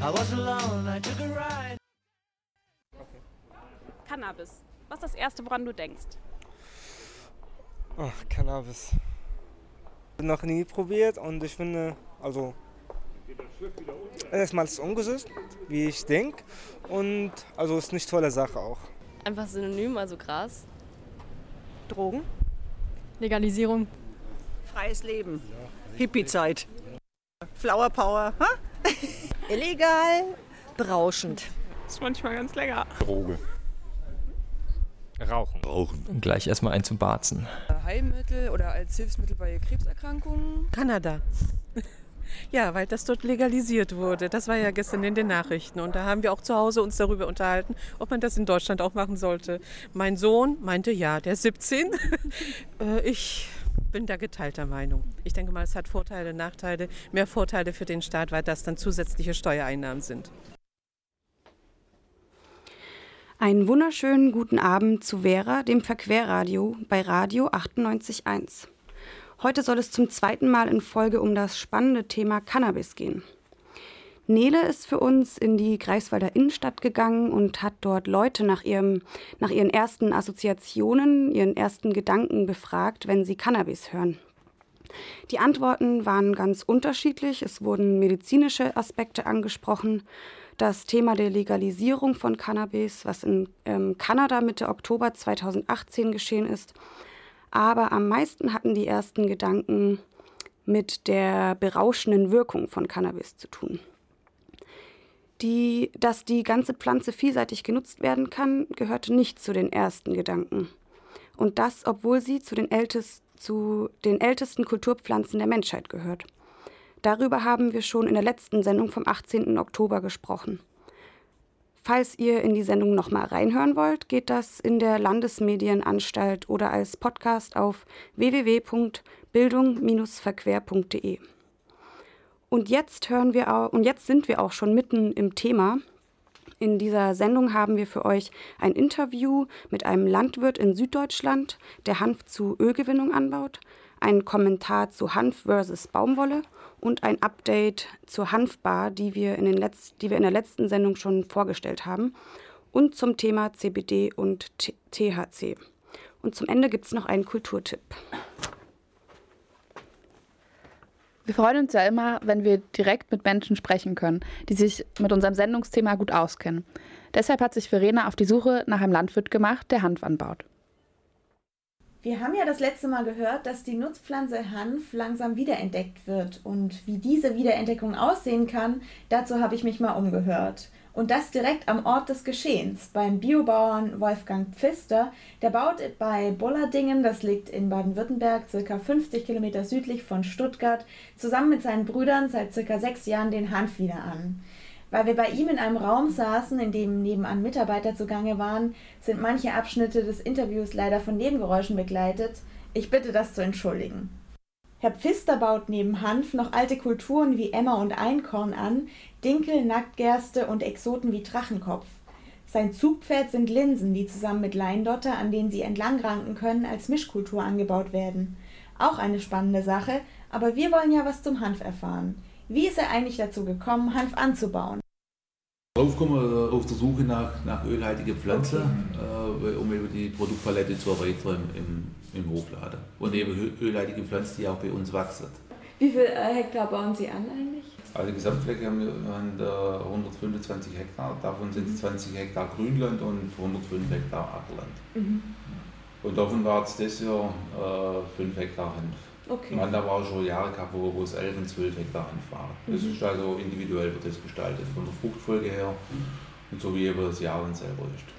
I was alone, I took a ride. Cannabis. Was ist das Erste, woran du denkst? Oh, Cannabis. Noch nie probiert und ich finde, also erstmal ist es ungesund, wie ich denke. Und also ist nicht tolle Sache auch. Einfach synonym, also Gras. Drogen? Legalisierung. Freies Leben. Hippie-Zeit. Flower Power. Ha? Illegal, berauschend. Ist manchmal ganz lecker. Droge. Rauchen. Rauchen. Und gleich erstmal ein zum Barzen. Heilmittel oder als Hilfsmittel bei Krebserkrankungen. Kanada. Ja, weil das dort legalisiert wurde. Das war ja gestern in den Nachrichten. Und da haben wir auch zu Hause uns darüber unterhalten, ob man das in Deutschland auch machen sollte. Mein Sohn meinte ja, der ist 17. Äh, ich bin da geteilter Meinung. Ich denke mal, es hat Vorteile, Nachteile. Mehr Vorteile für den Staat, weil das dann zusätzliche Steuereinnahmen sind. Einen wunderschönen guten Abend zu Vera, dem Verquerradio bei Radio 98.1. Heute soll es zum zweiten Mal in Folge um das spannende Thema Cannabis gehen. Nele ist für uns in die Greifswalder Innenstadt gegangen und hat dort Leute nach, ihrem, nach ihren ersten Assoziationen, ihren ersten Gedanken befragt, wenn sie Cannabis hören. Die Antworten waren ganz unterschiedlich. Es wurden medizinische Aspekte angesprochen, das Thema der Legalisierung von Cannabis, was in ähm, Kanada Mitte Oktober 2018 geschehen ist. Aber am meisten hatten die ersten Gedanken mit der berauschenden Wirkung von Cannabis zu tun. Die, dass die ganze Pflanze vielseitig genutzt werden kann, gehörte nicht zu den ersten Gedanken. Und das, obwohl sie zu den, ältest, zu den ältesten Kulturpflanzen der Menschheit gehört. Darüber haben wir schon in der letzten Sendung vom 18. Oktober gesprochen. Falls ihr in die Sendung nochmal reinhören wollt, geht das in der Landesmedienanstalt oder als Podcast auf www.bildung-verquer.de. Und jetzt hören wir auch, und jetzt sind wir auch schon mitten im Thema. In dieser Sendung haben wir für euch ein Interview mit einem Landwirt in Süddeutschland, der Hanf zu Ölgewinnung anbaut, einen Kommentar zu Hanf versus Baumwolle und ein Update zur Hanfbar, die wir in, den Letz die wir in der letzten Sendung schon vorgestellt haben, und zum Thema CBD und T THC. Und zum Ende gibt es noch einen Kulturtipp. Wir freuen uns ja immer, wenn wir direkt mit Menschen sprechen können, die sich mit unserem Sendungsthema gut auskennen. Deshalb hat sich Verena auf die Suche nach einem Landwirt gemacht, der Hanf anbaut. Wir haben ja das letzte Mal gehört, dass die Nutzpflanze Hanf langsam wiederentdeckt wird. Und wie diese Wiederentdeckung aussehen kann, dazu habe ich mich mal umgehört. Und das direkt am Ort des Geschehens, beim Biobauern Wolfgang Pfister. Der baut bei Bollardingen, das liegt in Baden-Württemberg, circa 50 Kilometer südlich von Stuttgart, zusammen mit seinen Brüdern seit circa sechs Jahren den Hanf wieder an. Weil wir bei ihm in einem Raum saßen, in dem nebenan Mitarbeiter zugange waren, sind manche Abschnitte des Interviews leider von Nebengeräuschen begleitet. Ich bitte das zu entschuldigen. Herr Pfister baut neben Hanf noch alte Kulturen wie Emmer und Einkorn an, Dinkel, Nacktgerste und Exoten wie Drachenkopf. Sein Zugpferd sind Linsen, die zusammen mit Leindotter, an denen sie entlangranken können, als Mischkultur angebaut werden. Auch eine spannende Sache, aber wir wollen ja was zum Hanf erfahren. Wie ist er eigentlich dazu gekommen, Hanf anzubauen? Draufkommen auf der Suche nach, nach ölhaltige Pflanze, okay. äh, um eben die Produktpalette zu erweitern im, im Hofladen. Und eben ölhaltige Pflanzen, die auch bei uns wachsen. Wie viele äh, Hektar bauen Sie an eigentlich? Also Gesamtfläche haben wir an 125 Hektar, davon sind es 20 Hektar Grünland und 105 Hektar Ackerland. Mhm. Und davon war es das Jahr äh, 5 Hektar Hanf. Okay. Man da war schon Jahre gehabt, wo, es 11 und 12 Hektar Hanf waren. Mhm. Das ist also individuell wird das gestaltet, von der Fruchtfolge her und so wie eben das Jahr selber ist.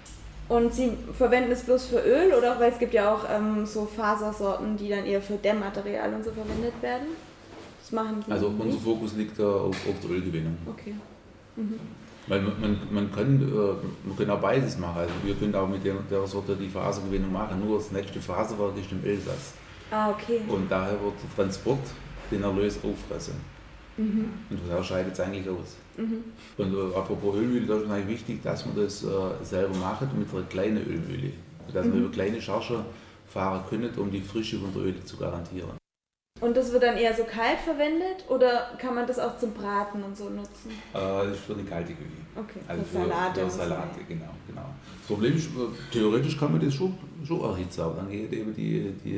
Und Sie verwenden es bloß für Öl oder auch, weil es gibt ja auch ähm, so Fasersorten, die dann eher für Dämmmaterial und so verwendet werden? Das machen Sie Also unser Fokus liegt da auf, auf der Ölgewinnung. Okay. Weil man, man, man, kann, äh, man kann auch beides machen. Also wir können auch mit der, der Sorte die Fasergewinnung machen, nur das nächste Faserwerk ist im Elsass. Ah, okay. Und daher wird der Transport den Erlös auffressen. Mhm. Und daher scheidet es eigentlich aus. Mhm. Und äh, apropos Ölmühle, da ist eigentlich wichtig, dass man das äh, selber macht mit einer kleinen Ölmühle. Dass Mhm. man über kleine Charger fahren können, um die Frische von der Öle zu garantieren. Und das wird dann eher so kalt verwendet oder kann man das auch zum Braten und so nutzen? Äh, das ist für die kalte Küche. Okay, Also für Salate Für. Salate, genau, genau. Das Problem ist, äh, theoretisch kann man das schon, schon erhitzen, aber dann geht eben die, die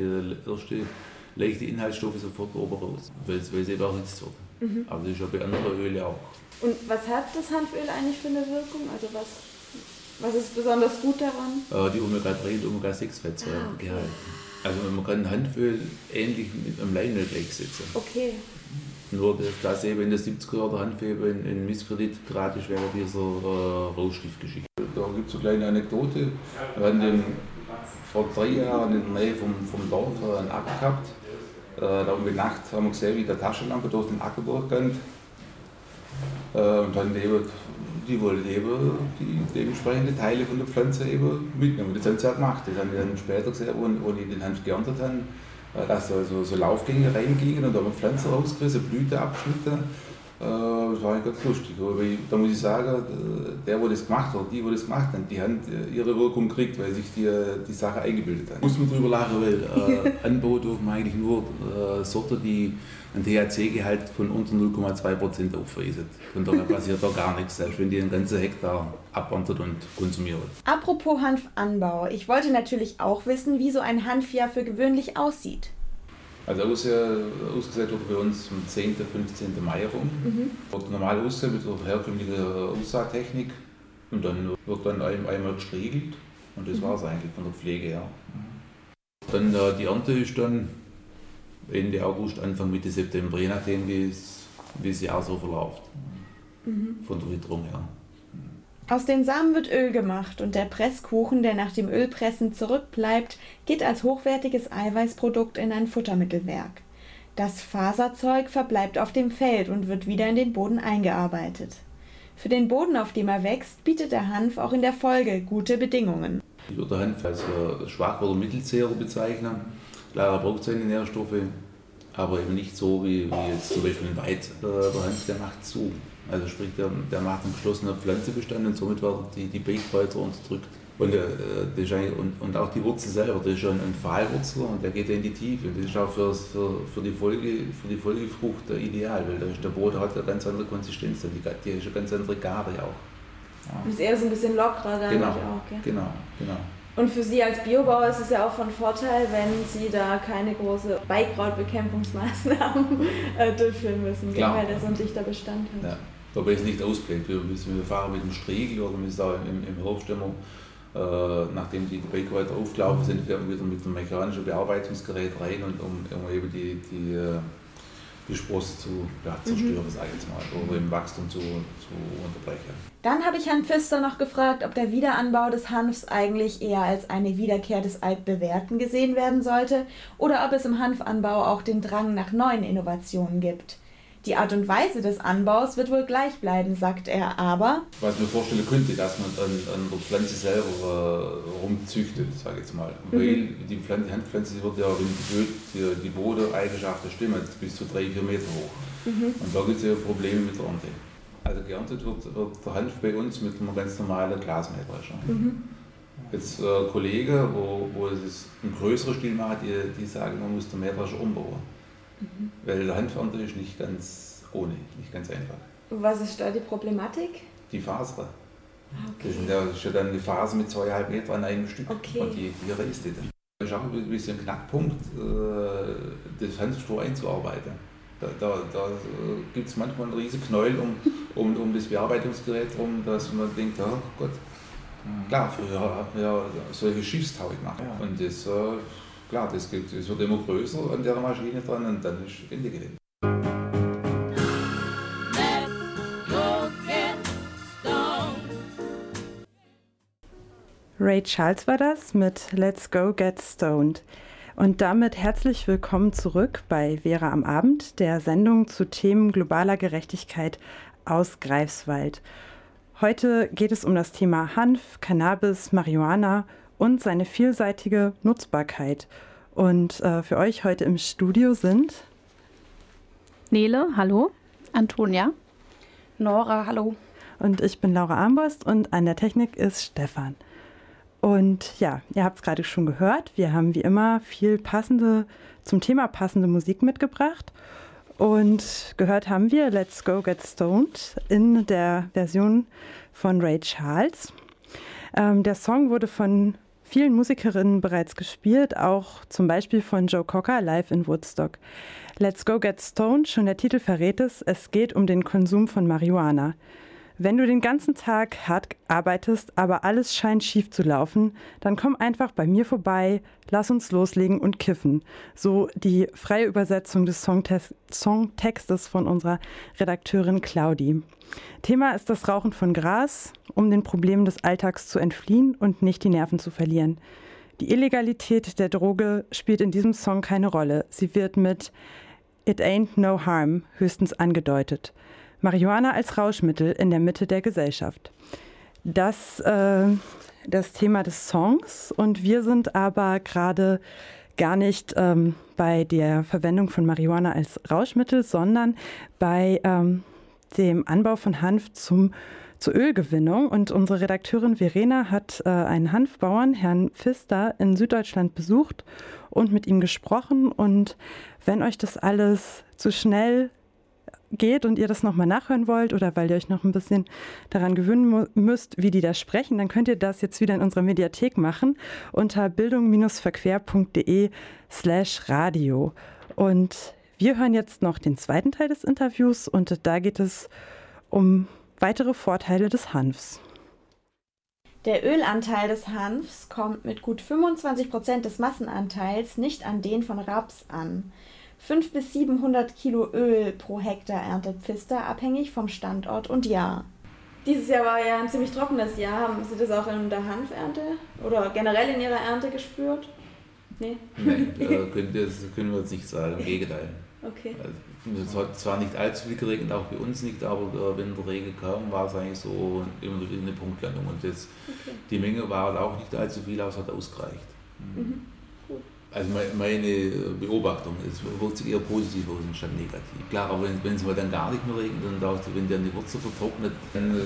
erste leichte Inhaltsstoffe sofort oben raus, weil es weil es eben erhitzt wird. Mhm. Aber das ist ja bei anderen Ölen auch. Und was hat das Hanföl eigentlich für eine Wirkung? Also was, was ist besonders gut daran? Äh, die Omega-3 und Omega-6-Fettsäuren Ah, okay. gehalten. Also man kann Hanföl ähnlich mit einem Leinöl gleichsetzen. Okay. Nur, dass, dass eben in der 70er Jahre der Hanfeber in, in Misskredit geraten ist während dieser äh, Rauschstiftgeschichte. Da gibt es eine kleine Anekdote. Wir hatten den, vor drei Jahren in der Nähe vom, vom Dorf einen Acker gehabt. Äh, da um die Nacht haben wir gesehen, wie der Taschenlampe durch den Acker durchgeht. Äh, und dann eben, die wollten eben die dementsprechenden Teile von der Pflanze eben mitnehmen. Das haben sie auch gemacht. Das haben wir dann später gesehen, wo, wo die den Hanf geerntet haben, äh, dass da so, so Laufgänge reingingen und da haben wir Pflanzen rausgerissen, Blüte abgeschnitten. Äh, Das war eigentlich ganz lustig. Aber ich, da muss ich sagen, der, der das gemacht hat, die, die das gemacht haben, die haben äh, ihre Wirkung gekriegt, weil sich die, äh, die Sache eingebildet haben. Muss man drüber lachen, weil äh, Anbau dürfen eigentlich nur äh, Sorten, die einen THC-Gehalt von unter 0,2% aufweisen. Von daher passiert da gar nichts, selbst wenn die einen ganzen Hektar aberntet und konsumiert. Apropos Hanfanbau. Ich wollte natürlich auch wissen, wie so ein Hanfjahr für gewöhnlich aussieht. Also aus, äh, ausgesät wird bei uns am 10., 15. Mai rum. Mhm. Wird normal ausgesät mit der herkömmlichen Aussaattechnik. Und dann wird dann ein, einmal gestriegelt. Und das Mhm. war es eigentlich von der Pflege her. Dann äh, die Ernte ist dann Ende August, Anfang Mitte September, je nachdem wie es wie das Jahr so verläuft. Mhm. Von der Witterung her. Aus den Samen wird Öl gemacht und der Presskuchen, der nach dem Ölpressen zurückbleibt, geht als hochwertiges Eiweißprodukt in ein Futtermittelwerk. Das Faserzeug verbleibt auf dem Feld und wird wieder in den Boden eingearbeitet. Für den Boden, auf dem er wächst, bietet der Hanf auch in der Folge gute Bedingungen. Ich würde Hanf als äh, Schwach- oder Mittelzehrer bezeichnen. Klar, braucht seine Nährstoffe, aber eben nicht so wie, wie jetzt zum Beispiel ein Weizen. Äh, Der Hanf, der macht zu. Also sprich, der, der macht einen geschlossenen Pflanzenbestand und somit werden die, die Beikräuter unterdrückt. Und, äh, und, und auch die Wurzel selber, das ist schon ein Pfahlwurzler und der geht ja in die Tiefe. Das ist auch für, für, für, die, Folge, für die Folgefrucht ideal, weil der Boden hat eine ganz andere Konsistenz, die, die ist eine ganz andere Gare auch. Ja. Ist eher so ein bisschen lockerer dadurch Genau, auch, gell? genau, genau. Und für Sie als Biobauer ist es ja auch von Vorteil, wenn Sie da keine große Beikrautbekämpfungsmaßnahmen äh, durchführen müssen? Klar. weil der so ein dichter Bestand hat. Ja. Wobei es nicht ausbleibt. Wir, wir fahren mit dem Striegel oder wir sind auch im, im Herbst immer, äh, nachdem die Beikräuter aufgelaufen sind, wir wieder mit einem mechanischen Bearbeitungsgerät rein, und, um, um eben die, die, äh, die Sprosse zu ja, zerstören, Mhm. sage ich jetzt mal, oder im Wachstum zu, zu unterbrechen. Dann habe ich Herrn Pfister noch gefragt, ob der Wiederanbau des Hanfs eigentlich eher als eine Wiederkehr des Altbewährten gesehen werden sollte oder ob es im Hanfanbau auch den Drang nach neuen Innovationen gibt. Die Art und Weise des Anbaus wird wohl gleich bleiben, sagt er, aber Was ich mir vorstellen könnte, dass man an, an der Pflanze selber äh, rumzüchtet, sage ich jetzt mal. Mhm. Weil die Pflanze, Handpflanze wird ja, wenn die, die Bodeneigenschaften stimmen, bis zu drei, vier Meter hoch. Mhm. Und da gibt es ja Probleme mit der Ernte. Also geerntet wird, wird der Hanf bei uns mit einem ganz normalen Glasmähdrescher. Mhm. Jetzt äh, Kollegen, wo, wo es einen größeren Stil macht, die, die sagen, man muss den Mähdrescher umbauen. Mhm. Weil der ist nicht ganz ohne, nicht ganz einfach. was ist da die Problematik? Die Faser. Ah, Das ist ja- das ist ja dann eine Phase mit zweieinhalb Meter an einem Stück. Okay. Und die, die reißt die dann. Das ist auch ein bisschen ein Knackpunkt, äh, das Hanfstroh einzuarbeiten. Da, da, da gibt es manchmal einen riesen Knäuel um, um, um das Bearbeitungsgerät rum, dass man denkt, oh Gott, klar, früher haben wir ja solche Schiffstau gemacht. Und das, äh, klar, das, gibt, das wird immer größer an der Maschine dran und dann ist Ende gelegt. Ray Charles war das mit Let's Go Get Stoned. Und damit herzlich willkommen zurück bei Vera am Abend, der Sendung zu Themen globaler Gerechtigkeit aus Greifswald. Heute geht es um das Thema Hanf, Cannabis, Marihuana und seine vielseitige Nutzbarkeit. Und äh, für euch heute im Studio sind Nele, hallo. Antonia. Nora, hallo. Und ich bin Laura Armborst und an der Technik ist Stefan. Und ja, ihr habt es gerade schon gehört, wir haben wie immer viel passende, zum Thema passende Musik mitgebracht. Und gehört haben wir Let's Go Get Stoned in der Version von Ray Charles. Ähm, der Song wurde von vielen Musikerinnen bereits gespielt, auch zum Beispiel von Joe Cocker live in Woodstock. Let's Go Get Stoned, schon der Titel verrät es, es geht um den Konsum von Marihuana. Wenn du den ganzen Tag hart arbeitest, aber alles scheint schief zu laufen, dann komm einfach bei mir vorbei, lass uns loslegen und kiffen. So die freie Übersetzung des Songtextes von unserer Redakteurin Claudi. Thema ist das Rauchen von Gras, um den Problemen des Alltags zu entfliehen und nicht die Nerven zu verlieren. Die Illegalität der Droge spielt in diesem Song keine Rolle. Sie wird mit It Ain't No Harm höchstens angedeutet. Marihuana als Rauschmittel in der Mitte der Gesellschaft. Das äh, das Thema des Songs und wir sind aber gerade gar nicht ähm, bei der Verwendung von Marihuana als Rauschmittel, sondern bei ähm, dem Anbau von Hanf zum, zur Ölgewinnung. Und unsere Redakteurin Verena hat äh, einen Hanfbauern, Herrn Pfister, in Süddeutschland besucht und mit ihm gesprochen. Und wenn euch das alles zu schnell geht und ihr das nochmal nachhören wollt oder weil ihr euch noch ein bisschen daran gewöhnen müsst, wie die da sprechen, dann könnt ihr das jetzt wieder in unserer Mediathek machen unter bildung-verquer.de slash radio. Und wir hören jetzt noch den zweiten Teil des Interviews und da geht es um weitere Vorteile des Hanfs. Der Ölanteil des Hanfs kommt mit gut 25 Prozent des Massenanteils nicht an den von Raps an. 5 bis 700 Kilo Öl pro Hektar erntet Pfister, abhängig vom Standort und Jahr. Dieses Jahr war ja ein ziemlich trockenes Jahr. Haben Sie das auch in der Hanfernte oder generell in Ihrer Ernte gespürt? Nee? Nein, können, das können wir jetzt nicht sagen, im Gegenteil. Okay. Also, es hat zwar nicht allzu viel geregnet, auch bei uns nicht, aber wenn der Regen kam, war es eigentlich so immer eine Punktlandung. Und das, okay. die Menge war auch nicht allzu viel, aber es hat ausgereicht. Mhm. Also meine Beobachtung ist, wirkt sich eher positiv aus anstatt negativ. Klar, aber wenn, es mal dann gar nicht mehr regnet und auch wenn dann die Wurzel vertrocknet, dann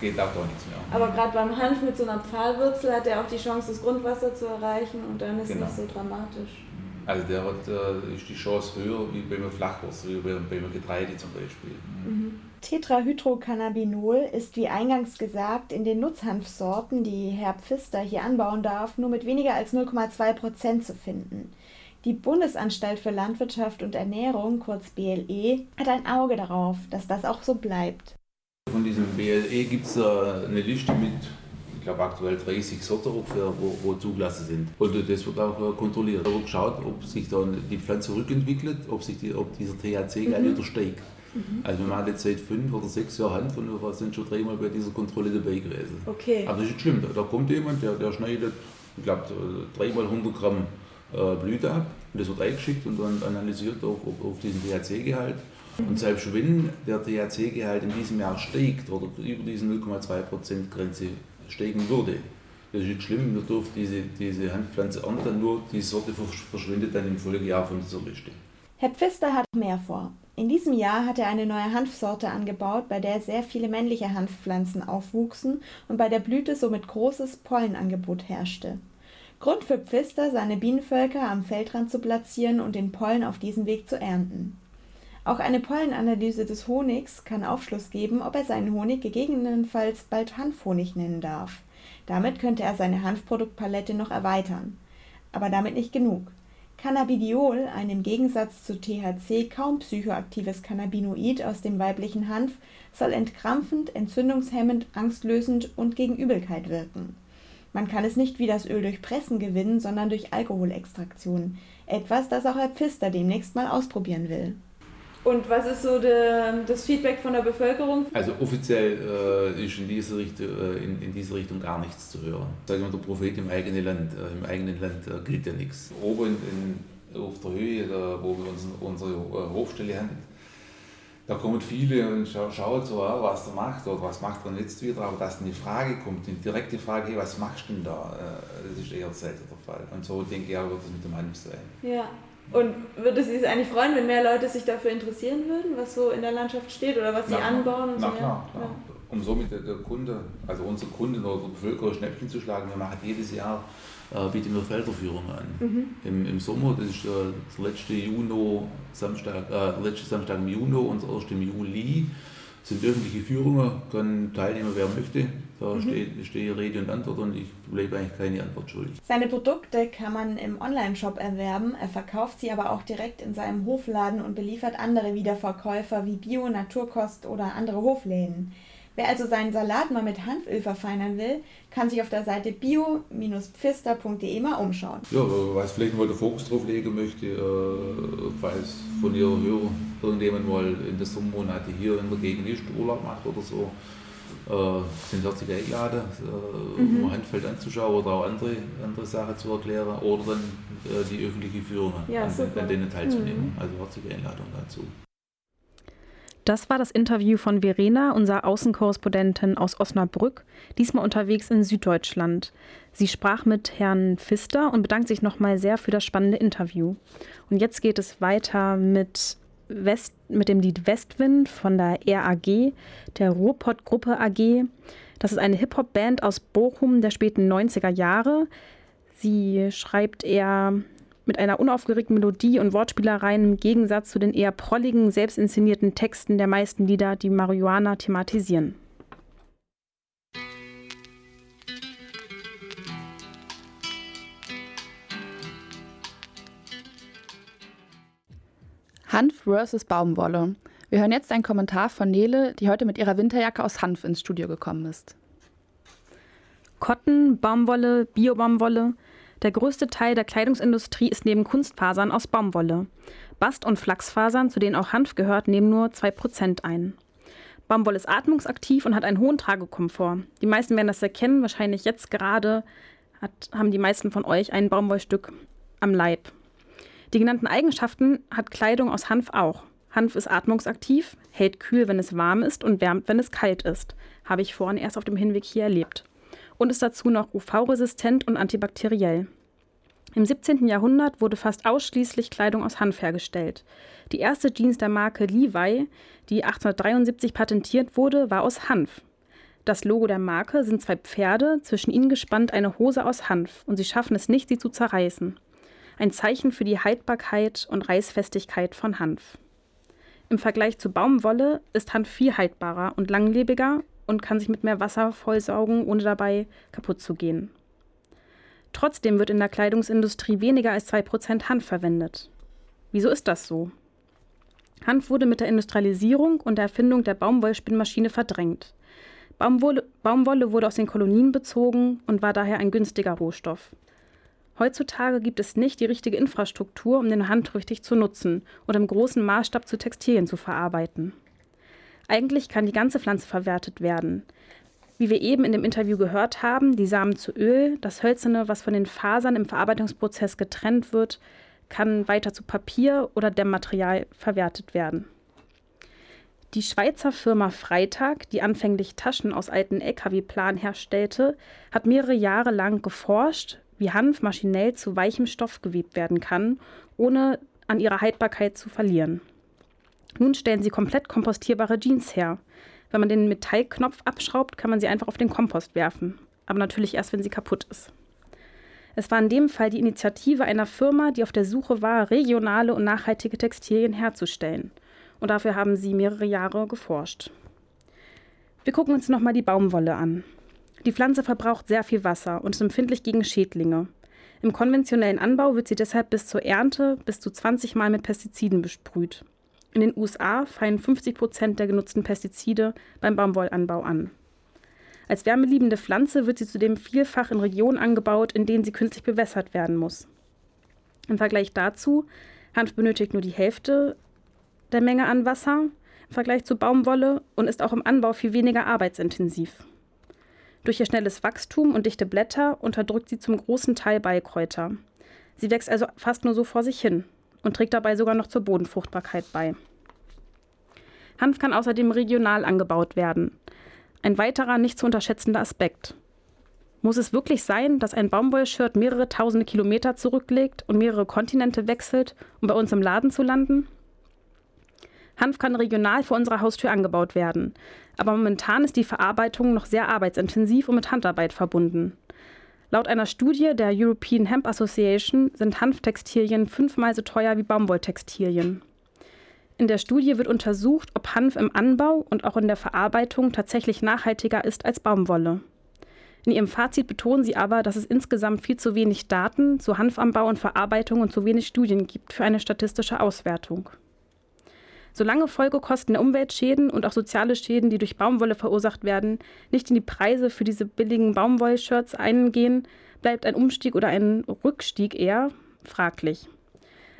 geht auch doch nichts mehr. Aber gerade beim Hanf mit so einer Pfahlwurzel hat er auch die Chance, das Grundwasser zu erreichen und dann ist es genau. nicht so dramatisch. Also der hat, äh, ist die Chance höher wie beim Flachwurzel, wie beim Getreide zum Beispiel. Mhm. Tetrahydrocannabinol ist wie eingangs gesagt in den Nutzhanfsorten, die Herr Pfister hier anbauen darf, nur mit weniger als 0,2 Prozent zu finden. Die Bundesanstalt für Landwirtschaft und Ernährung, kurz BLE, hat ein Auge darauf, dass das auch so bleibt. Von diesem BLE gibt es eine Liste mit, ich glaube aktuell 30 Sorten, wo, wo zugelassen sind. Und das wird auch äh, kontrolliert. Da wird geschaut, ob sich dann die Pflanze rückentwickelt, ob, sich die, ob dieser THC-Gehalt mhm. wieder steigt. Mhm. Also wir machen jetzt seit fünf oder seks Jahren Hand und wir sind schon dreimal bei dieser Kontrolle dabei gewesen. Okay. Aber das ist nicht schlimm, da kommt jemand, der, der schneidet, ich glaube, dreimal 100 Gramm äh, Blüte ab und das wird eingeschickt und dann analysiert auch auf, auf diesen THC-Gehalt. Mhm. Und selbst wenn der THC-Gehalt in diesem Jahr steigt oder über diesen 0,2% Grenze steigen würde, das ist nicht schlimm, wir dürfen diese, diese Handpflanze ernten, nur die Sorte verschwindet dann im Folgejahr von dieser Liste. Herr Pfister hat mehr vor. In diesem Jahr hat er eine neue Hanfsorte angebaut, bei der sehr viele männliche Hanfpflanzen aufwuchsen und bei der Blüte somit großes Pollenangebot herrschte. Grund für Pfister, seine Bienenvölker am Feldrand zu platzieren und den Pollen auf diesem Weg zu ernten. Auch eine Pollenanalyse des Honigs kann Aufschluss geben, ob er seinen Honig gegebenenfalls bald Hanfhonig nennen darf. Damit könnte er seine Hanfproduktpalette noch erweitern. Aber damit nicht genug. Cannabidiol, ein im Gegensatz zu THC kaum psychoaktives Cannabinoid aus dem weiblichen Hanf, soll entkrampfend, entzündungshemmend, angstlösend und gegen Übelkeit wirken. Man kann es nicht wie das Öl durch Pressen gewinnen, sondern durch Alkoholextraktion. Etwas, das auch Herr Pfister demnächst mal ausprobieren will. Und was ist so de, das Feedback von der Bevölkerung? Also offiziell äh, ist in dieser, Richtung, äh, in, in dieser Richtung gar nichts zu hören. Sagen wir, der Prophet im eigenen Land, äh, im eigenen Land äh, gilt ja nichts. Oben in, auf der Höhe, da, wo wir uns, unsere äh, Hofstelle haben, da kommen viele und scha schauen so, ah, was er macht oder was macht er jetzt wieder, aber dass eine Frage kommt, eine direkte Frage, hey, was machst du denn da, äh, das ist eher selten der Fall. Und so denke ich auch, wird es mit dem Hanf sein. Ja. Und würde Sie es eigentlich freuen, wenn mehr Leute sich dafür interessieren würden, was so in der Landschaft steht oder was Sie Na, anbauen und na, so? klar, klar. Um somit der, der Kunde, also unsere Kunden oder der Bevölkerung Schnäppchen zu schlagen, wir machen jedes Jahr äh, bieten wir Felderführungen an. Mhm. Im, Im Sommer, das ist äh, der letzte Juno, Samstag, äh, letzte Samstag im Juni und der erste im Juli, sind öffentliche Führungen, können teilnehmen, wer möchte. Da Mhm. steht, stehe Rede und Antwort und ich bleibe eigentlich keine Antwort schuldig. Seine Produkte kann man im Online-Shop erwerben. Er verkauft sie aber auch direkt in seinem Hofladen und beliefert andere Wiederverkäufer wie Bio, Naturkost oder andere Hofläden. Wer also seinen Salat mal mit Hanföl verfeinern will, kann sich auf der Seite bio-pfister.de mal umschauen. Ja, was vielleicht mal der Fokus drauf legen möchte, äh, falls von Ihrer Hörer irgendjemand mal in den Sommermonate hier in der Gegend ist, Urlaub macht oder so, sind herzlich eingeladen, äh, Mhm. um Handfeld anzuschauen oder auch andere, andere Sachen zu erklären oder dann äh, die öffentliche Führung Ja, an, an denen teilzunehmen. Mhm. Also herzliche Einladung dazu. Das war das Interview von Verena, unserer Außenkorrespondentin aus Osnabrück, diesmal unterwegs in Süddeutschland. Sie sprach mit Herrn Pfister und bedankt sich nochmal sehr für das spannende Interview. Und jetzt geht es weiter mit, West, mit dem Lied Westwind von der RAG, der Ruhrpott-Gruppe AG. Das ist eine Hip-Hop-Band aus Bochum der späten 90er Jahre. Sie schreibt eher mit einer unaufgeregten Melodie und Wortspielereien im Gegensatz zu den eher prolligen, selbstinszenierten Texten der meisten Lieder, die Marihuana thematisieren. Hanf versus Baumwolle. Wir hören jetzt einen Kommentar von Nele, die heute mit ihrer Winterjacke aus Hanf ins Studio gekommen ist. Cotton, Baumwolle, Biobaumwolle. Der größte Teil der Kleidungsindustrie ist neben Kunstfasern aus Baumwolle. Bast- und Flachsfasern, zu denen auch Hanf gehört, nehmen nur 2% ein. Baumwolle ist atmungsaktiv und hat einen hohen Tragekomfort. Die meisten werden das erkennen, wahrscheinlich jetzt gerade hat, haben die meisten von euch ein Baumwollstück am Leib. Die genannten Eigenschaften hat Kleidung aus Hanf auch. Hanf ist atmungsaktiv, hält kühl, wenn es warm ist und wärmt, wenn es kalt ist. Habe ich vorhin erst auf dem Hinweg hier erlebt. Und ist dazu noch UV-resistent und antibakteriell. Im 17. Jahrhundert wurde fast ausschließlich Kleidung aus Hanf hergestellt. Die erste Jeans der Marke Levi, die 1873 patentiert wurde, war aus Hanf. Das Logo der Marke sind zwei Pferde, zwischen ihnen gespannt eine Hose aus Hanf, und sie schaffen es nicht, sie zu zerreißen. Ein Zeichen für die Haltbarkeit und Reißfestigkeit von Hanf. Im Vergleich zu Baumwolle ist Hanf viel haltbarer und langlebiger und kann sich mit mehr Wasser vollsaugen, ohne dabei kaputt zu gehen. Trotzdem wird in der Kleidungsindustrie weniger als 2% Hanf verwendet. Wieso ist das so? Hanf wurde mit der Industrialisierung und der Erfindung der Baumwollspinnmaschine verdrängt. Baumwolle, Baumwolle wurde aus den Kolonien bezogen und war daher ein günstiger Rohstoff. Heutzutage gibt es nicht die richtige Infrastruktur, um den Hanf richtig zu nutzen und im großen Maßstab zu Textilien zu verarbeiten. Eigentlich kann die ganze Pflanze verwertet werden. Wie wir eben in dem Interview gehört haben, die Samen zu Öl, das Hölzerne, was von den Fasern im Verarbeitungsprozess getrennt wird, kann weiter zu Papier oder Dämmmaterial verwertet werden. Die Schweizer Firma Freitag, die anfänglich Taschen aus alten LKW-Planen herstellte, hat mehrere Jahre lang geforscht, wie Hanf maschinell zu weichem Stoff gewebt werden kann, ohne an ihrer Haltbarkeit zu verlieren. Nun stellen sie komplett kompostierbare Jeans her. Wenn man den Metallknopf abschraubt, kann man sie einfach auf den Kompost werfen. Aber natürlich erst, wenn sie kaputt ist. Es war in dem Fall die Initiative einer Firma, die auf der Suche war, regionale und nachhaltige Textilien herzustellen. Und dafür haben sie mehrere Jahre geforscht. Wir gucken uns nochmal die Baumwolle an. Die Pflanze verbraucht sehr viel Wasser und ist empfindlich gegen Schädlinge. Im konventionellen Anbau wird sie deshalb bis zur Ernte bis zu 20 Mal mit Pestiziden besprüht. In den USA fallen 50 Prozent der genutzten Pestizide beim Baumwollanbau an. Als wärmeliebende Pflanze wird sie zudem vielfach in Regionen angebaut, in denen sie künstlich bewässert werden muss. Im Vergleich dazu, Hanf benötigt nur die Hälfte der Menge an Wasser im Vergleich zu Baumwolle und ist auch im Anbau viel weniger arbeitsintensiv. Durch ihr schnelles Wachstum und dichte Blätter unterdrückt sie zum großen Teil Beikräuter. Sie wächst also fast nur so vor sich hin und trägt dabei sogar noch zur Bodenfruchtbarkeit bei. Hanf kann außerdem regional angebaut werden. Ein weiterer nicht zu unterschätzender Aspekt. Muss es wirklich sein, dass ein Baumwollshirt mehrere tausende Kilometer zurücklegt und mehrere Kontinente wechselt, um bei uns im Laden zu landen? Hanf kann regional vor unserer Haustür angebaut werden, aber momentan ist die Verarbeitung noch sehr arbeitsintensiv und mit Handarbeit verbunden. Laut einer Studie der European Hemp Association sind Hanftextilien fünfmal so teuer wie Baumwolltextilien. In der Studie wird untersucht, ob Hanf im Anbau und auch in der Verarbeitung tatsächlich nachhaltiger ist als Baumwolle. In ihrem Fazit betonen sie aber, dass es insgesamt viel zu wenig Daten zu Hanfanbau und Verarbeitung und zu wenig Studien gibt für eine statistische Auswertung. Solange Folgekosten der Umweltschäden und auch soziale Schäden, die durch Baumwolle verursacht werden, nicht in die Preise für diese billigen Baumwollshirts eingehen, bleibt ein Umstieg oder ein Rückstieg eher fraglich.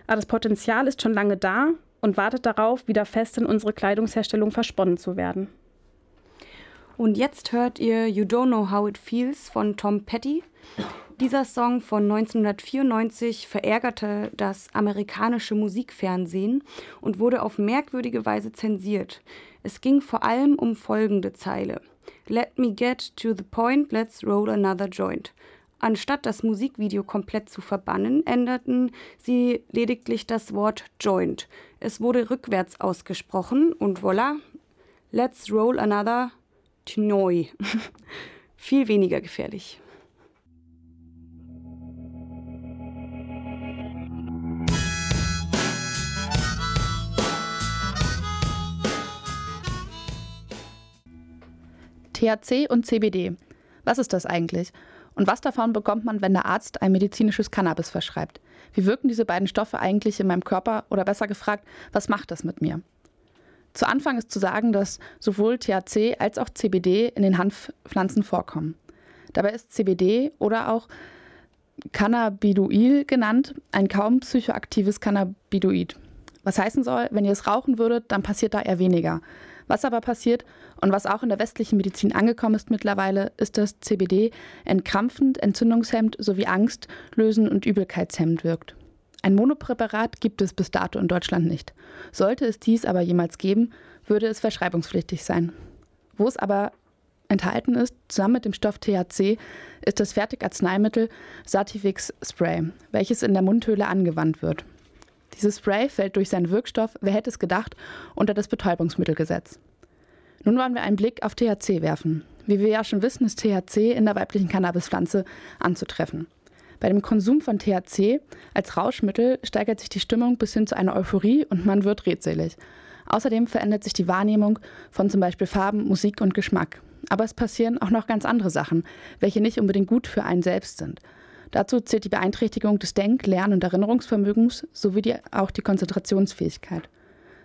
Aber das Potenzial ist schon lange da und wartet darauf, wieder fest in unsere Kleidungsherstellung versponnen zu werden. Und jetzt hört ihr You Don't Know How It Feels von Tom Petty. Dieser Song von 1994 verärgerte das amerikanische Musikfernsehen und wurde auf merkwürdige Weise zensiert. Es ging vor allem um folgende Zeile. Let me get to the point, let's roll another joint. Anstatt das Musikvideo komplett zu verbannen, änderten sie lediglich das Wort Joint. Es wurde rückwärts ausgesprochen und voilà, let's roll another Neu. Viel weniger gefährlich. THC und CBD. Was ist das eigentlich? Und was davon bekommt man, wenn der Arzt ein medizinisches Cannabis verschreibt? Wie wirken diese beiden Stoffe eigentlich in meinem Körper? Oder besser gefragt, was macht das mit mir? Zu Anfang ist zu sagen, dass sowohl THC als auch CBD in den Hanfpflanzen vorkommen. Dabei ist CBD oder auch Cannabidoil genannt ein kaum psychoaktives Cannabidoid. Was heißen soll, wenn ihr es rauchen würdet, dann passiert da eher weniger. Was aber passiert und was auch in der westlichen Medizin angekommen ist mittlerweile, ist, dass CBD entkrampfend, entzündungshemmend sowie Angst lösen und übelkeitshemmend wirkt. Ein Monopräparat gibt es bis dato in Deutschland nicht. Sollte es dies aber jemals geben, würde es verschreibungspflichtig sein. Wo es aber enthalten ist, zusammen mit dem Stoff THC, ist das Fertigarzneimittel Sativix Spray, welches in der Mundhöhle angewandt wird. Dieses Spray fällt durch seinen Wirkstoff, wer hätte es gedacht, unter das Betäubungsmittelgesetz. Nun wollen wir einen Blick auf THC werfen. Wie wir ja schon wissen, ist THC in der weiblichen Cannabispflanze anzutreffen. Bei dem Konsum von THC als Rauschmittel steigert sich die Stimmung bis hin zu einer Euphorie und man wird redselig. Außerdem verändert sich die Wahrnehmung von zum Beispiel Farben, Musik und Geschmack. Aber es passieren auch noch ganz andere Sachen, welche nicht unbedingt gut für einen selbst sind. Dazu zählt die Beeinträchtigung des Denk-, Lern- und Erinnerungsvermögens sowie die, auch die Konzentrationsfähigkeit.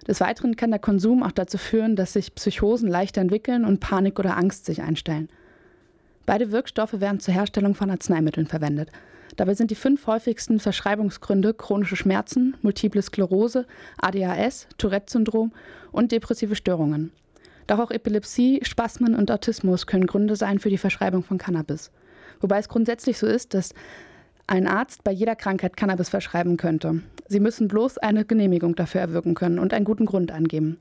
Des Weiteren kann der Konsum auch dazu führen, dass sich Psychosen leichter entwickeln und Panik oder Angst sich einstellen. Beide Wirkstoffe werden zur Herstellung von Arzneimitteln verwendet. Dabei sind die fünf häufigsten Verschreibungsgründe chronische Schmerzen, multiple Sklerose, ADHS, Tourette-Syndrom und depressive Störungen. Doch auch Epilepsie, Spasmen und Autismus können Gründe sein für die Verschreibung von Cannabis. Wobei es grundsätzlich so ist, dass ein Arzt bei jeder Krankheit Cannabis verschreiben könnte. Sie müssen bloß eine Genehmigung dafür erwirken können und einen guten Grund angeben.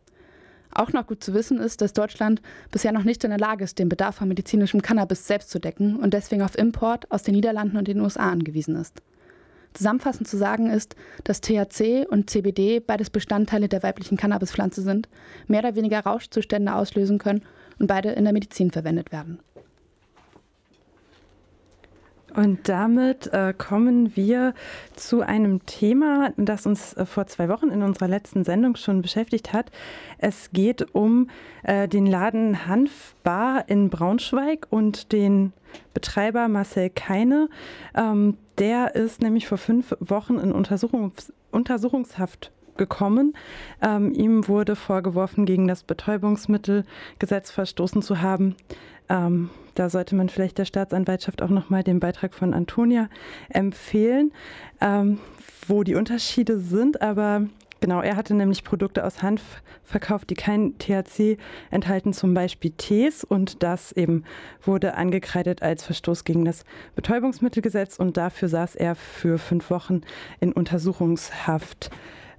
Auch noch gut zu wissen ist, dass Deutschland bisher noch nicht in der Lage ist, den Bedarf an medizinischem Cannabis selbst zu decken und deswegen auf Import aus den Niederlanden und den USA angewiesen ist. Zusammenfassend zu sagen ist, dass THC und CBD beides Bestandteile der weiblichen Cannabispflanze sind, mehr oder weniger Rauschzustände auslösen können und beide in der Medizin verwendet werden. Und damit äh, kommen wir zu einem Thema, das uns äh, vor zwei Wochen in unserer letzten Sendung schon beschäftigt hat. Es geht um äh, den Laden Hanfbar in Braunschweig und den Betreiber Marcel Keine. Ähm, der ist nämlich vor fünf Wochen in Untersuchungs Untersuchungshaft gekommen. Ähm, ihm wurde vorgeworfen, gegen das Betäubungsmittelgesetz verstoßen zu haben. Ähm, da sollte man vielleicht der Staatsanwaltschaft auch nochmal den Beitrag von Antonia empfehlen, ähm, wo die Unterschiede sind. Aber genau, er hatte nämlich Produkte aus Hanf verkauft, die kein THC enthalten, zum Beispiel Tees. Und das eben wurde angekreidet als Verstoß gegen das Betäubungsmittelgesetz. Und dafür saß er für fünf Wochen in Untersuchungshaft.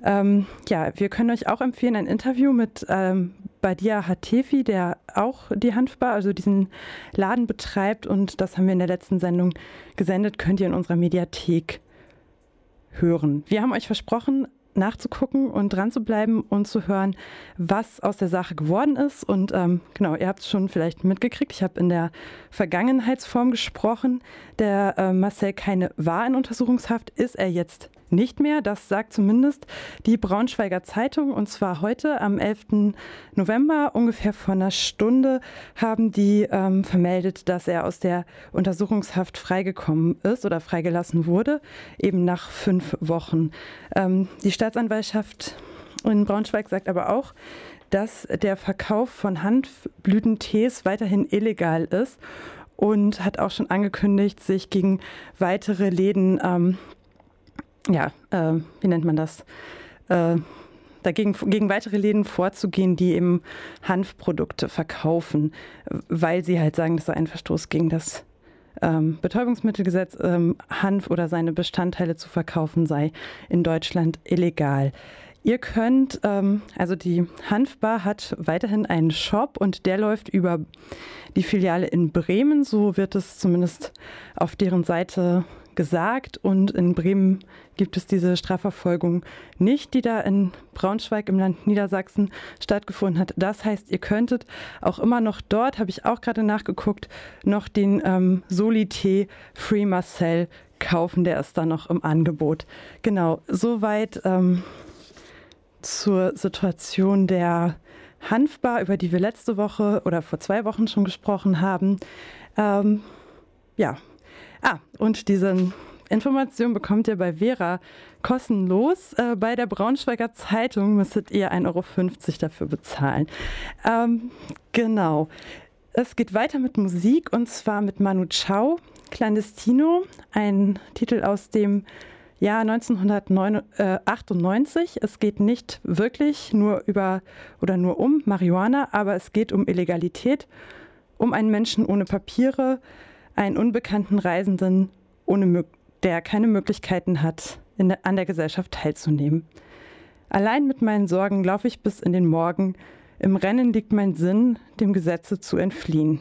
Ähm, ja, wir können euch auch empfehlen, ein Interview mit ähm, Badia Hatefi, der auch die Hanfbar, also diesen Laden betreibt. Und das haben wir in der letzten Sendung gesendet, könnt ihr in unserer Mediathek hören. Wir haben euch versprochen, nachzugucken und dran zu bleiben und zu hören, was aus der Sache geworden ist. Und ähm, genau, ihr habt es schon vielleicht mitgekriegt. Ich habe in der Vergangenheitsform gesprochen. Der äh, Marcel Keine war in Untersuchungshaft, ist er jetzt nicht mehr. Das sagt zumindest die Braunschweiger Zeitung. Und zwar heute am 11. November, ungefähr vor einer Stunde, haben die ähm, vermeldet, dass er aus der Untersuchungshaft freigekommen ist oder freigelassen wurde, eben nach fünf Wochen. Ähm, die Staatsanwaltschaft in Braunschweig sagt aber auch, dass der Verkauf von Hanfblütentees weiterhin illegal ist und hat auch schon angekündigt, sich gegen weitere Läden ähm, ja, äh, wie nennt man das? Äh, dagegen gegen weitere Läden vorzugehen, die eben Hanfprodukte verkaufen, weil sie halt sagen, das sei ein Verstoß gegen das ähm, Betäubungsmittelgesetz. Ähm, Hanf oder seine Bestandteile zu verkaufen sei in Deutschland illegal. Ihr könnt, ähm, also die Hanfbar hat weiterhin einen Shop und der läuft über die Filiale in Bremen. So wird es zumindest auf deren Seite gesagt. Und in Bremen gibt es diese Strafverfolgung nicht, die da in Braunschweig im Land Niedersachsen stattgefunden hat. Das heißt, ihr könntet auch immer noch dort, habe ich auch gerade nachgeguckt, noch den ähm, Solité Free Marcel kaufen. Der ist da noch im Angebot. Genau, soweit ähm, zur Situation der Hanfbar, über die wir letzte Woche oder vor zwei Wochen schon gesprochen haben. Ähm, ja, Ah, und diese Information bekommt ihr bei Vera kostenlos. Äh, bei der Braunschweiger Zeitung müsstet ihr 1,50 Euro dafür bezahlen. Ähm, genau. Es geht weiter mit Musik und zwar mit Manu Chao, Clandestino, ein Titel aus dem Jahr 1998. Es geht nicht wirklich nur über oder nur um Marihuana, aber es geht um Illegalität, um einen Menschen ohne Papiere, einen unbekannten Reisenden, ohne, der keine Möglichkeiten hat, der, an der Gesellschaft teilzunehmen. Allein mit meinen Sorgen laufe ich bis in den Morgen. Im Rennen liegt mein Sinn, dem Gesetze zu entfliehen.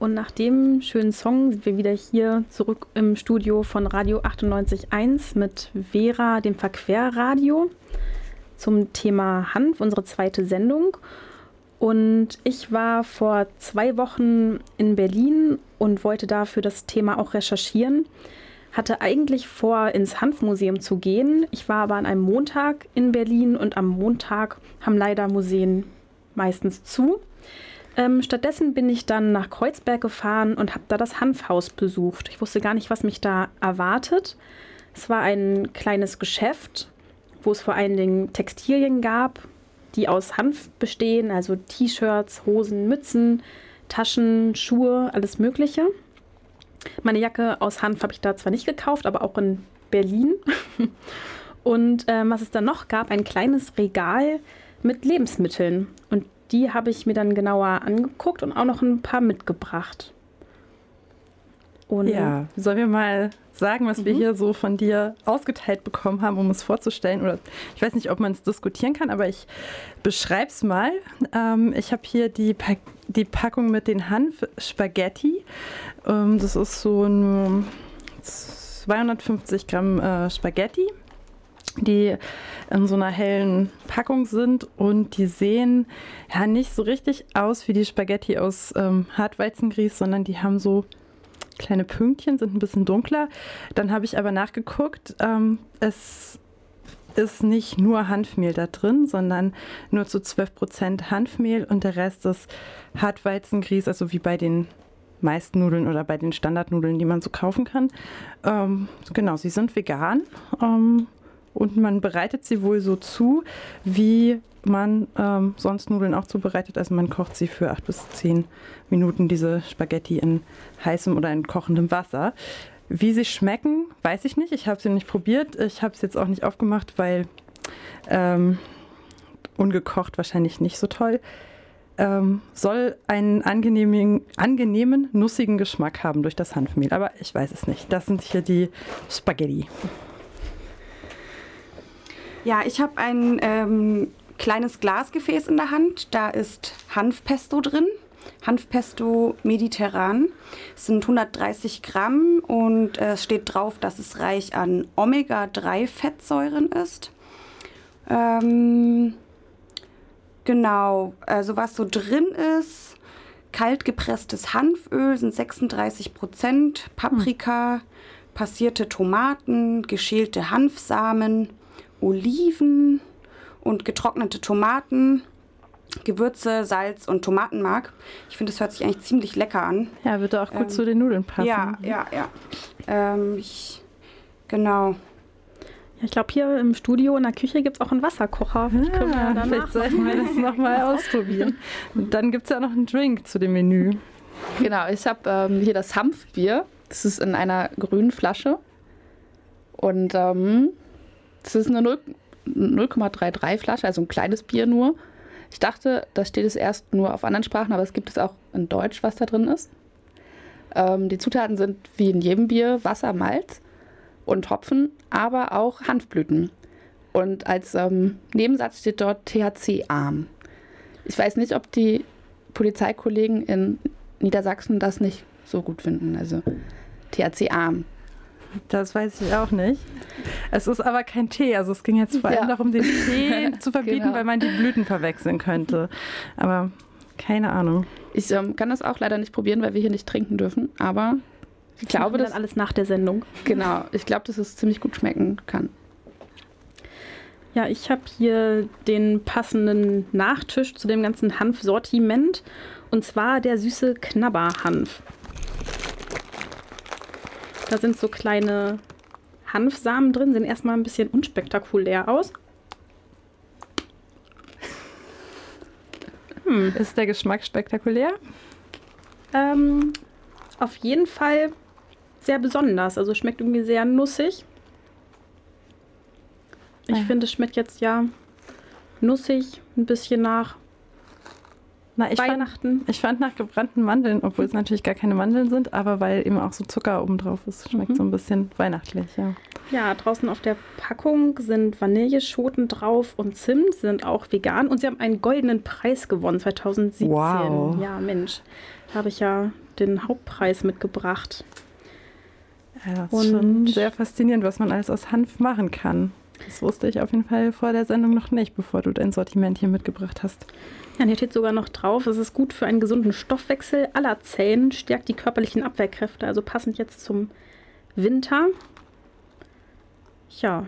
Und nach dem schönen Song sind wir wieder hier zurück im Studio von Radio 98.1 mit Vera, dem Verquerradio, zum Thema Hanf, unsere zweite Sendung. Und ich war vor zwei Wochen in Berlin und wollte dafür das Thema auch recherchieren. Hatte eigentlich vor, ins Hanfmuseum zu gehen. Ich war aber an einem Montag in Berlin und am Montag haben leider Museen meistens zu. Ähm, stattdessen bin ich dann nach Kreuzberg gefahren und habe da das Hanfhaus besucht. Ich wusste gar nicht, was mich da erwartet. Es war ein kleines Geschäft, wo es vor allen Dingen Textilien gab, die aus Hanf bestehen, also T-Shirts, Hosen, Mützen, Taschen, Schuhe, alles Mögliche. Meine Jacke aus Hanf habe ich da zwar nicht gekauft, aber auch in Berlin. Und ähm, was es dann noch gab, ein kleines Regal mit Lebensmitteln. Und die habe ich mir dann genauer angeguckt und auch noch ein paar mitgebracht. Und ja, sollen wir mal sagen, was mhm. wir hier so von dir ausgeteilt bekommen haben, um es vorzustellen? Oder ich weiß nicht, ob man es diskutieren kann, aber ich beschreibe es mal. Ähm, ich habe hier die, pa die Packung mit den Hanf-Spaghetti. Ähm, das ist so ein 250 Gramm äh, Spaghetti die in so einer hellen Packung sind und die sehen ja nicht so richtig aus wie die Spaghetti aus ähm, Hartweizengrieß, sondern die haben so kleine Pünktchen, sind ein bisschen dunkler. Dann habe ich aber nachgeguckt, ähm, es ist nicht nur Hanfmehl da drin, sondern nur zu 12% Hanfmehl und der Rest ist Hartweizengrieß, also wie bei den meisten Nudeln oder bei den Standardnudeln, die man so kaufen kann. Ähm, genau, sie sind vegan. Ähm, und man bereitet sie wohl so zu, wie man ähm, sonst Nudeln auch zubereitet. Also man kocht sie für acht bis zehn Minuten, diese Spaghetti in heißem oder in kochendem Wasser. Wie sie schmecken, weiß ich nicht. Ich habe sie nicht probiert. Ich habe es jetzt auch nicht aufgemacht, weil ähm, ungekocht wahrscheinlich nicht so toll. ähm, soll einen angenehmen, angenehmen, nussigen Geschmack haben durch das Hanfmehl. Aber ich weiß es nicht. Das sind hier die Spaghetti. Ja, ich habe ein ähm, kleines Glasgefäß in der Hand. Da ist Hanfpesto drin. Hanfpesto mediterran. Es sind 130 Gramm und es steht drauf, dass es reich an Omega-3-Fettsäuren ist. Ähm, genau, also was so drin ist, kalt gepresstes Hanföl sind 36 Prozent, Paprika, passierte Tomaten, geschälte Hanfsamen, Oliven und getrocknete Tomaten, Gewürze, Salz und Tomatenmark. Ich finde, das hört sich eigentlich ziemlich lecker an. Ja, würde auch gut Ähm, zu den Nudeln passen. Ja, ja, ja. Ähm, ich, genau. Ja, ich glaube, hier im Studio in der Küche gibt es auch einen Wasserkocher. Können wir Ja, danach vielleicht sollten wir das nochmal ausprobieren. Und dann gibt es ja noch einen Drink zu dem Menü. Genau, ich habe ähm, hier das Hanfbier. Das ist in einer grünen Flasche. Und ähm, das ist eine 0 0,33 Flasche, also ein kleines Bier nur. Ich dachte, da steht es erst nur auf anderen Sprachen, aber es gibt es auch in Deutsch, was da drin ist. Ähm, die Zutaten sind wie in jedem Bier Wasser, Malz und Hopfen, aber auch Hanfblüten. Und als ähm, Nebensatz steht dort THC-arm. Ich weiß nicht, ob die Polizeikollegen in Niedersachsen das nicht so gut finden. Also THC-arm. Das weiß ich auch nicht. Es ist aber kein Tee. Also es ging jetzt vor allem Ja. darum, den Tee zu verbieten, Genau. weil man die Blüten verwechseln könnte. Aber keine Ahnung. Ich ähm, kann das auch leider nicht probieren, weil wir hier nicht trinken dürfen. Aber ich machen glaube, dann alles nach der Sendung. Genau, ich glaube, dass es ziemlich gut schmecken kann. Ja, ich habe hier den passenden Nachtisch zu dem ganzen Hanfsortiment. Und zwar der süße Knabberhanf. Da sind so kleine Hanfsamen drin, sehen erstmal ein bisschen unspektakulär aus. Hm. Ist der Geschmack spektakulär? Ähm, auf jeden Fall sehr besonders. Also schmeckt irgendwie sehr nussig. Ich Ja. finde, es schmeckt jetzt ja nussig, ein bisschen nach Na, ich Weihnachten. Fand, ich fand nach gebrannten Mandeln, obwohl es natürlich gar keine Mandeln sind, aber weil eben auch so Zucker oben drauf ist, schmeckt Mhm. so ein bisschen weihnachtlich, ja. Ja, draußen auf der Packung sind Vanilleschoten drauf und Zimt, sind auch vegan und sie haben einen goldenen Preis gewonnen 2017. Wow. Ja, Mensch, da habe ich ja den Hauptpreis mitgebracht. Ja, das Und- ist schon sehr faszinierend, was man alles aus Hanf machen kann. Das wusste ich auf jeden Fall vor der Sendung noch nicht, bevor du dein Sortiment hier mitgebracht hast. Ja, und hier steht sogar noch drauf, es ist gut für einen gesunden Stoffwechsel aller Zellen, stärkt die körperlichen Abwehrkräfte, also passend jetzt zum Winter. Ja,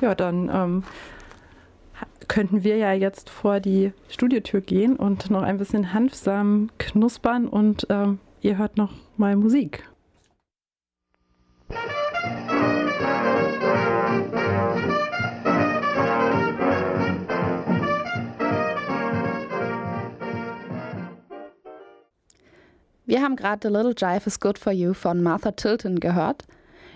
Ja, dann ähm, könnten wir ja jetzt vor die Studiotür gehen und noch ein bisschen Hanfsamen knuspern und ähm, ihr hört noch mal Musik. Wir haben gerade The Little Jive is Good for You von Martha Tilton gehört.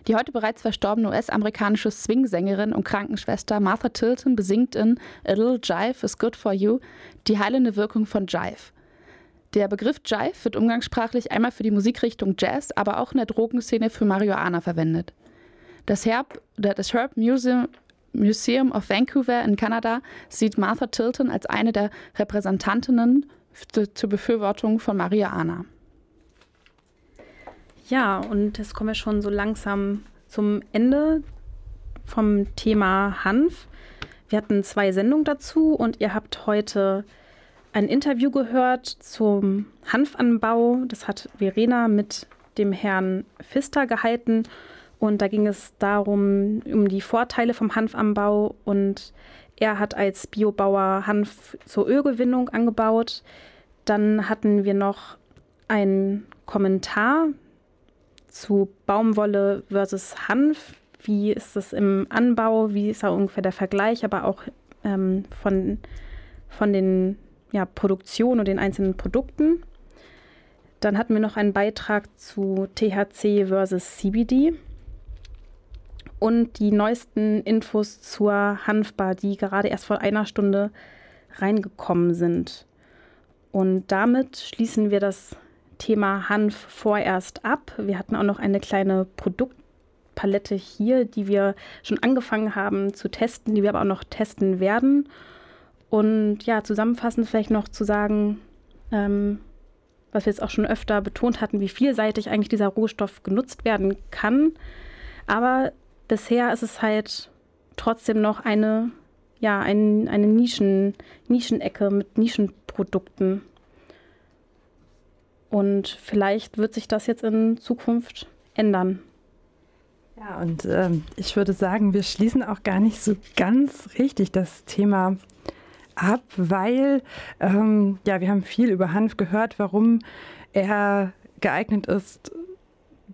Die heute bereits verstorbene US-amerikanische Swing-Sängerin und Krankenschwester Martha Tilton besingt in A Little Jive is Good for You die heilende Wirkung von Jive. Der Begriff Jive wird umgangssprachlich einmal für die Musikrichtung Jazz, aber auch in der Drogenszene für Marihuana verwendet. Das Herb, das Herb Museum, Museum of Vancouver in Kanada sieht Martha Tilton als eine der Repräsentantinnen zur Befürwortung von Marihuana. Ja, und jetzt kommen wir schon so langsam zum Ende vom Thema Hanf. Wir hatten zwei Sendungen dazu und ihr habt heute ein Interview gehört zum Hanfanbau. Das hat Verena mit dem Herrn Pfister gehalten. Und da ging es darum, um die Vorteile vom Hanfanbau. Und er hat als Biobauer Hanf zur Ölgewinnung angebaut. Dann hatten wir noch einen Kommentar zu Baumwolle versus Hanf. Wie ist es im Anbau? Wie ist da ungefähr der Vergleich? Aber auch ähm, von, von den ja, Produktionen und den einzelnen Produkten. Dann hatten wir noch einen Beitrag zu THC versus CBD. Und die neuesten Infos zur Hanfbar, die gerade erst vor einer Stunde reingekommen sind. Und damit schließen wir das Thema Hanf vorerst ab. Wir hatten auch noch eine kleine Produktpalette hier, die wir schon angefangen haben zu testen, die wir aber auch noch testen werden. Und ja, zusammenfassend vielleicht noch zu sagen, ähm, was wir jetzt auch schon öfter betont hatten, wie vielseitig eigentlich dieser Rohstoff genutzt werden kann. Aber bisher ist es halt trotzdem noch eine, ja, ein, eine Nischen, Nischenecke mit Nischenprodukten. Und vielleicht wird sich das jetzt in Zukunft ändern. Ja, und ähm, ich würde sagen, wir schließen auch gar nicht so ganz richtig das Thema ab, weil ähm, ja, wir haben viel über Hanf gehört, warum er geeignet ist,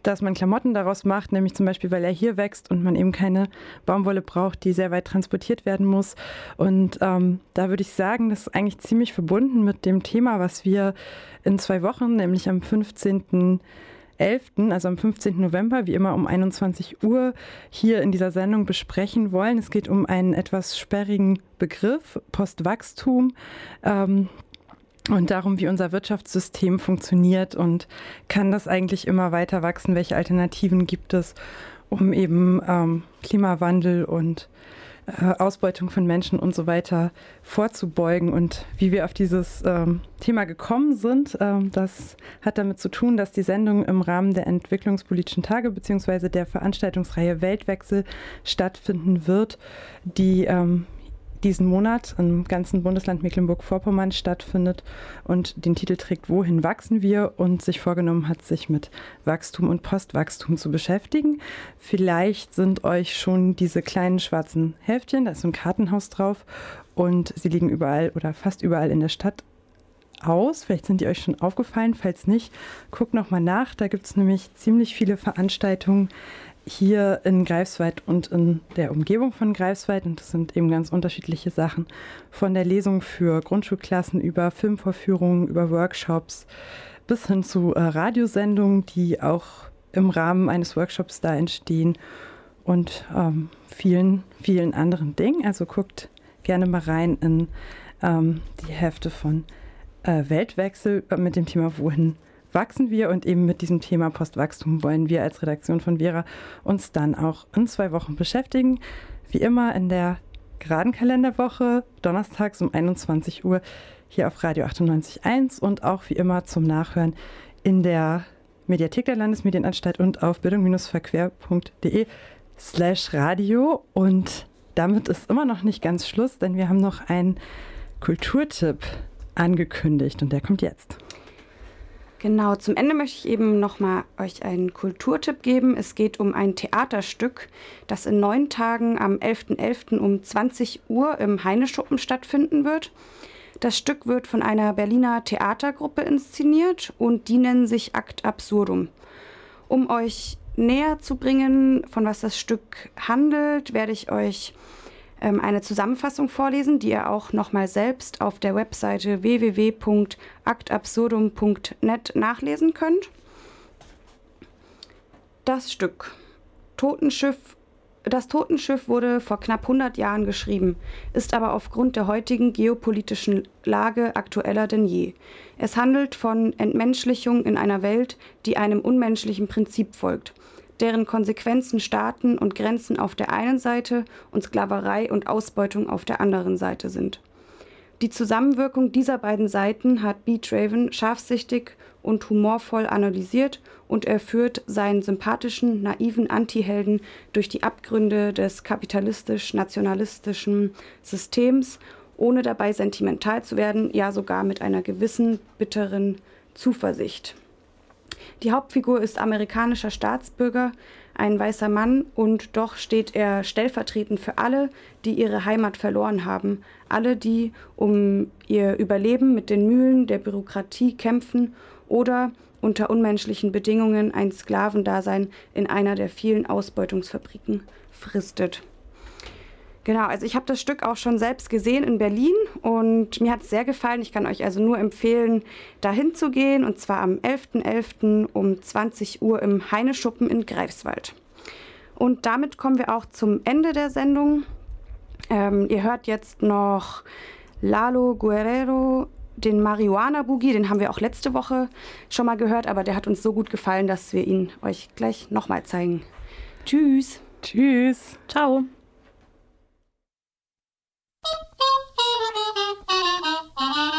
dass man Klamotten daraus macht, nämlich zum Beispiel, weil er hier wächst und man eben keine Baumwolle braucht, die sehr weit transportiert werden muss. Und ähm, da würde ich sagen, das ist eigentlich ziemlich verbunden mit dem Thema, was wir in zwei Wochen, nämlich am 15. 11., also am 15. November, wie immer um 21 Uhr, hier in dieser Sendung besprechen wollen. Es geht um einen etwas sperrigen Begriff, Postwachstum. Ähm, und darum, wie unser Wirtschaftssystem funktioniert und kann das eigentlich immer weiter wachsen? Welche Alternativen gibt es, um eben ähm, Klimawandel und äh, Ausbeutung von Menschen und so weiter vorzubeugen. Und wie wir auf dieses ähm, Thema gekommen sind, ähm, das hat damit zu tun, dass die Sendung im Rahmen der Entwicklungspolitischen Tage bzw. der Veranstaltungsreihe Weltwechsel stattfinden wird, die ähm, diesen Monat im ganzen Bundesland Mecklenburg-Vorpommern stattfindet und den Titel trägt Wohin wachsen wir und sich vorgenommen hat, sich mit Wachstum und Postwachstum zu beschäftigen. Vielleicht sind euch schon diese kleinen schwarzen Heftchen, da ist so ein Kartenhaus drauf und sie liegen überall oder fast überall in der Stadt aus. Vielleicht sind die euch schon aufgefallen. Falls nicht, guckt nochmal nach. Da gibt es nämlich ziemlich viele Veranstaltungen, hier in Greifswald und in der Umgebung von Greifswald. Und das sind eben ganz unterschiedliche Sachen. Von der Lesung für Grundschulklassen über Filmvorführungen, über Workshops bis hin zu äh, Radiosendungen, die auch im Rahmen eines Workshops da entstehen und ähm, vielen, vielen anderen Dingen. Also guckt gerne mal rein in ähm, die Hefte von äh, Weltwechsel äh, mit dem Thema Wohin wachsen wir und eben mit diesem Thema Postwachstum wollen wir als Redaktion von Vera uns dann auch in zwei Wochen beschäftigen. Wie immer in der geraden Kalenderwoche, donnerstags um 21 Uhr hier auf Radio 98.1 und auch wie immer zum Nachhören in der Mediathek der Landesmedienanstalt und auf bildung-verquer.de slash radio. Und damit ist immer noch nicht ganz Schluss, denn wir haben noch einen Kulturtipp angekündigt und der kommt jetzt. Genau, zum Ende möchte ich eben nochmal euch einen Kulturtipp geben. Es geht um ein Theaterstück, das in neun Tagen am 11.11. .11. um 20 Uhr im Heineschuppen stattfinden wird. Das Stück wird von einer Berliner Theatergruppe inszeniert und die nennen sich Akt Absurdum. Um euch näher zu bringen, von was das Stück handelt, werde ich euch eine Zusammenfassung vorlesen, die ihr auch nochmal selbst auf der Webseite www.actabsurdum.net nachlesen könnt. Das Stück Totenschiff das Totenschiff wurde vor knapp 100 Jahren geschrieben, ist aber aufgrund der heutigen geopolitischen Lage aktueller denn je. Es handelt von Entmenschlichung in einer Welt, die einem unmenschlichen Prinzip folgt deren Konsequenzen Staaten und Grenzen auf der einen Seite und Sklaverei und Ausbeutung auf der anderen Seite sind. Die Zusammenwirkung dieser beiden Seiten hat Beat Raven scharfsichtig und humorvoll analysiert und er führt seinen sympathischen, naiven Antihelden durch die Abgründe des kapitalistisch-nationalistischen Systems, ohne dabei sentimental zu werden, ja sogar mit einer gewissen bitteren Zuversicht. Die Hauptfigur ist amerikanischer Staatsbürger, ein weißer Mann, und doch steht er stellvertretend für alle, die ihre Heimat verloren haben, alle, die um ihr Überleben mit den Mühlen der Bürokratie kämpfen oder unter unmenschlichen Bedingungen ein Sklavendasein in einer der vielen Ausbeutungsfabriken fristet. Genau, also ich habe das Stück auch schon selbst gesehen in Berlin und mir hat es sehr gefallen. Ich kann euch also nur empfehlen, dahin zu gehen und zwar am 11.11. .11. um 20 Uhr im Heineschuppen in Greifswald. Und damit kommen wir auch zum Ende der Sendung. Ähm, ihr hört jetzt noch Lalo Guerrero, den Marihuana Boogie, den haben wir auch letzte Woche schon mal gehört, aber der hat uns so gut gefallen, dass wir ihn euch gleich nochmal zeigen. Tschüss. Tschüss. Ciao. Uh-huh.